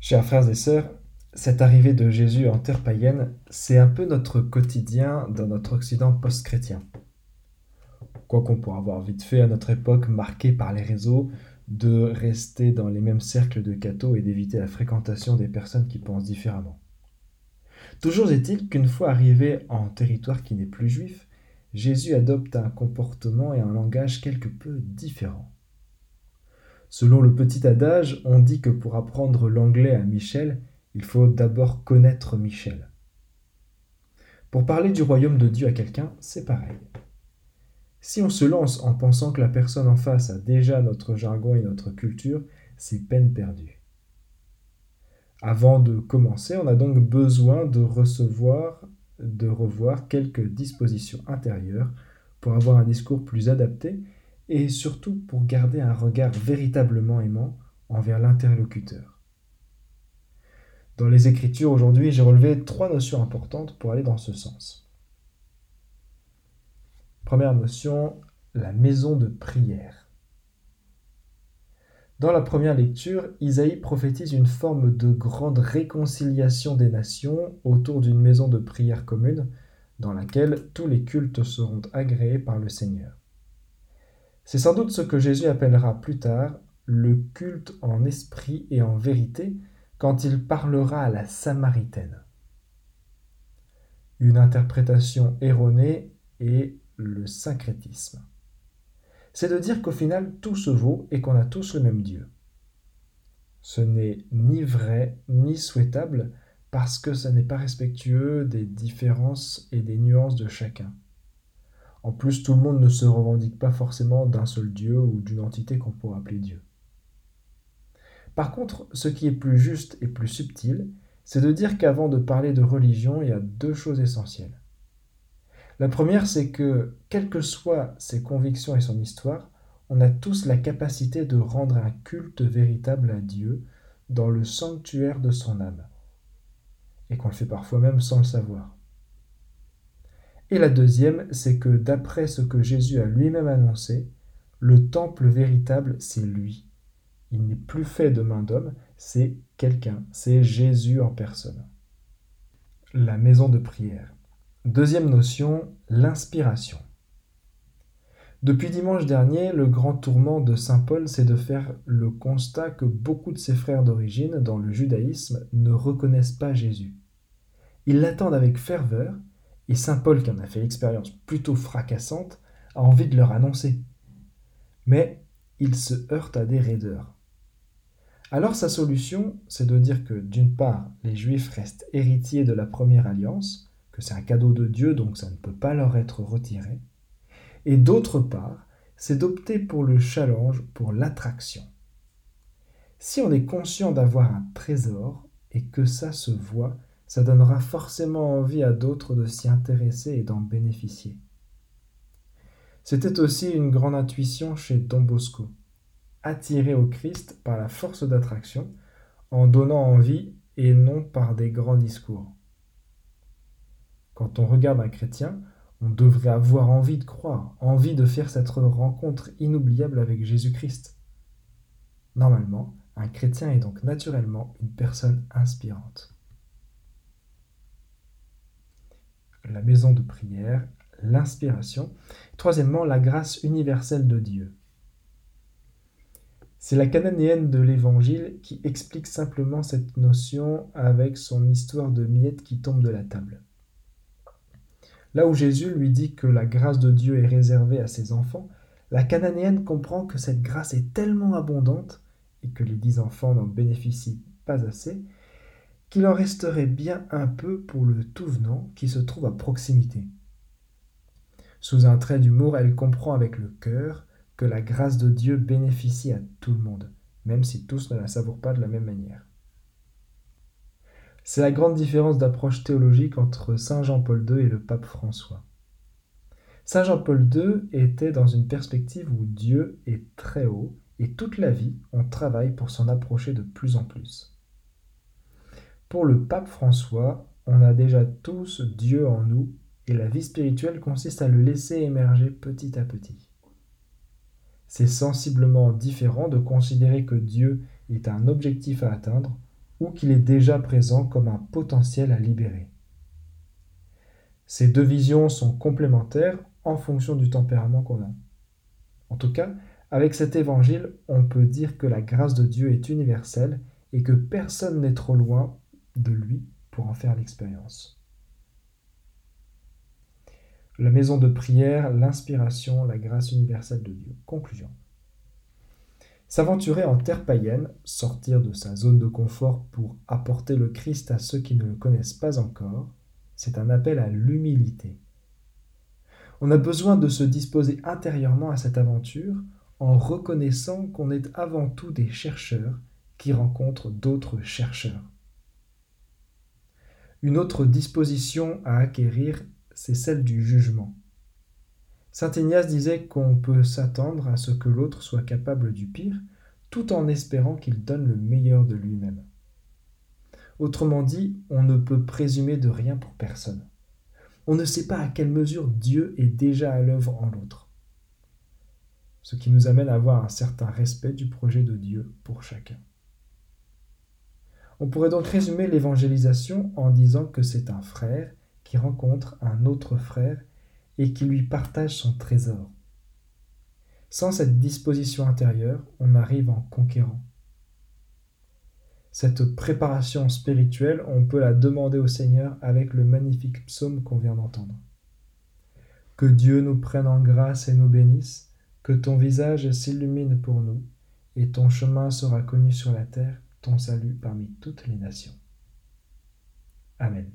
Chers frères et sœurs, cette arrivée de Jésus en terre païenne, c'est un peu notre quotidien dans notre Occident post-chrétien. Quoi qu'on pourra avoir vite fait à notre époque marquée par les réseaux, de rester dans les mêmes cercles de cathos et d'éviter la fréquentation des personnes qui pensent différemment. Toujours est-il qu'une fois arrivé en territoire qui n'est plus juif, Jésus adopte un comportement et un langage quelque peu différents. Selon le petit adage, on dit que pour apprendre l'anglais à Michel, il faut d'abord connaître Michel. Pour parler du royaume de Dieu à quelqu'un, c'est pareil. Si on se lance en pensant que la personne en face a déjà notre jargon et notre culture, c'est peine perdue. Avant de commencer, on a donc besoin de recevoir, de revoir quelques dispositions intérieures pour avoir un discours plus adapté et surtout pour garder un regard véritablement aimant envers l'interlocuteur. Dans les Écritures aujourd'hui, j'ai relevé trois notions importantes pour aller dans ce sens. Première notion, la maison de prière. Dans la première lecture, Isaïe prophétise une forme de grande réconciliation des nations autour d'une maison de prière commune dans laquelle tous les cultes seront agréés par le Seigneur. C'est sans doute ce que Jésus appellera plus tard le culte en esprit et en vérité quand il parlera à la Samaritaine. Une interprétation erronée est le syncrétisme. C'est de dire qu'au final tout se vaut et qu'on a tous le même Dieu. Ce n'est ni vrai ni souhaitable parce que ce n'est pas respectueux des différences et des nuances de chacun. En plus, tout le monde ne se revendique pas forcément d'un seul Dieu ou d'une entité qu'on pourrait appeler Dieu. Par contre, ce qui est plus juste et plus subtil, c'est de dire qu'avant de parler de religion, il y a deux choses essentielles. La première, c'est que, quelles que soient ses convictions et son histoire, on a tous la capacité de rendre un culte véritable à Dieu dans le sanctuaire de son âme, et qu'on le fait parfois même sans le savoir. Et la deuxième, c'est que d'après ce que Jésus a lui-même annoncé, le temple véritable, c'est lui. Il n'est plus fait de main d'homme, c'est quelqu'un, c'est Jésus en personne. La maison de prière. Deuxième notion, l'inspiration. Depuis dimanche dernier, le grand tourment de Saint Paul, c'est de faire le constat que beaucoup de ses frères d'origine dans le judaïsme ne reconnaissent pas Jésus. Ils l'attendent avec ferveur, et Saint Paul, qui en a fait l'expérience plutôt fracassante, a envie de leur annoncer. Mais il se heurte à des raideurs. Alors sa solution, c'est de dire que d'une part, les Juifs restent héritiers de la première alliance, que c'est un cadeau de Dieu, donc ça ne peut pas leur être retiré, et d'autre part, c'est d'opter pour le challenge, pour l'attraction. Si on est conscient d'avoir un trésor et que ça se voit, ça donnera forcément envie à d'autres de s'y intéresser et d'en bénéficier. C'était aussi une grande intuition chez Don Bosco, attiré au Christ par la force d'attraction, en donnant envie et non par des grands discours. Quand on regarde un chrétien, on devrait avoir envie de croire, envie de faire cette rencontre inoubliable avec Jésus-Christ. Normalement, un chrétien est donc naturellement une personne inspirante. La maison de prière, l'inspiration. Troisièmement, la grâce universelle de Dieu. C'est la cananéenne de l'Évangile qui explique simplement cette notion avec son histoire de miettes qui tombe de la table. Là où Jésus lui dit que la grâce de Dieu est réservée à ses enfants, la cananéenne comprend que cette grâce est tellement abondante et que les dix enfants n'en bénéficient pas assez, qu'il en resterait bien un peu pour le tout venant qui se trouve à proximité. Sous un trait d'humour, elle comprend avec le cœur que la grâce de Dieu bénéficie à tout le monde, même si tous ne la savourent pas de la même manière. C'est la grande différence d'approche théologique entre Saint Jean-Paul II et le pape François. Saint Jean-Paul II était dans une perspective où Dieu est très haut et toute la vie on travaille pour s'en approcher de plus en plus. Pour le pape François, on a déjà tous Dieu en nous et la vie spirituelle consiste à le laisser émerger petit à petit. C'est sensiblement différent de considérer que Dieu est un objectif à atteindre ou qu'il est déjà présent comme un potentiel à libérer. Ces deux visions sont complémentaires en fonction du tempérament qu'on a. En tout cas, avec cet évangile, on peut dire que la grâce de Dieu est universelle et que personne n'est trop loin de lui pour en faire l'expérience. La maison de prière, l'inspiration, la grâce universelle de Dieu. Conclusion. S'aventurer en terre païenne, sortir de sa zone de confort pour apporter le Christ à ceux qui ne le connaissent pas encore, c'est un appel à l'humilité. On a besoin de se disposer intérieurement à cette aventure en reconnaissant qu'on est avant tout des chercheurs qui rencontrent d'autres chercheurs. Une autre disposition à acquérir, c'est celle du jugement. Saint Ignace disait qu'on peut s'attendre à ce que l'autre soit capable du pire, tout en espérant qu'il donne le meilleur de lui-même. Autrement dit, on ne peut présumer de rien pour personne. On ne sait pas à quelle mesure Dieu est déjà à l'œuvre en l'autre. Ce qui nous amène à avoir un certain respect du projet de Dieu pour chacun. On pourrait donc résumer l'évangélisation en disant que c'est un frère qui rencontre un autre frère et qui lui partage son trésor. Sans cette disposition intérieure, on arrive en conquérant. Cette préparation spirituelle, on peut la demander au Seigneur avec le magnifique psaume qu'on vient d'entendre. Que Dieu nous prenne en grâce et nous bénisse, que ton visage s'illumine pour nous, et ton chemin sera connu sur la terre, ton salut parmi toutes les nations. Amen.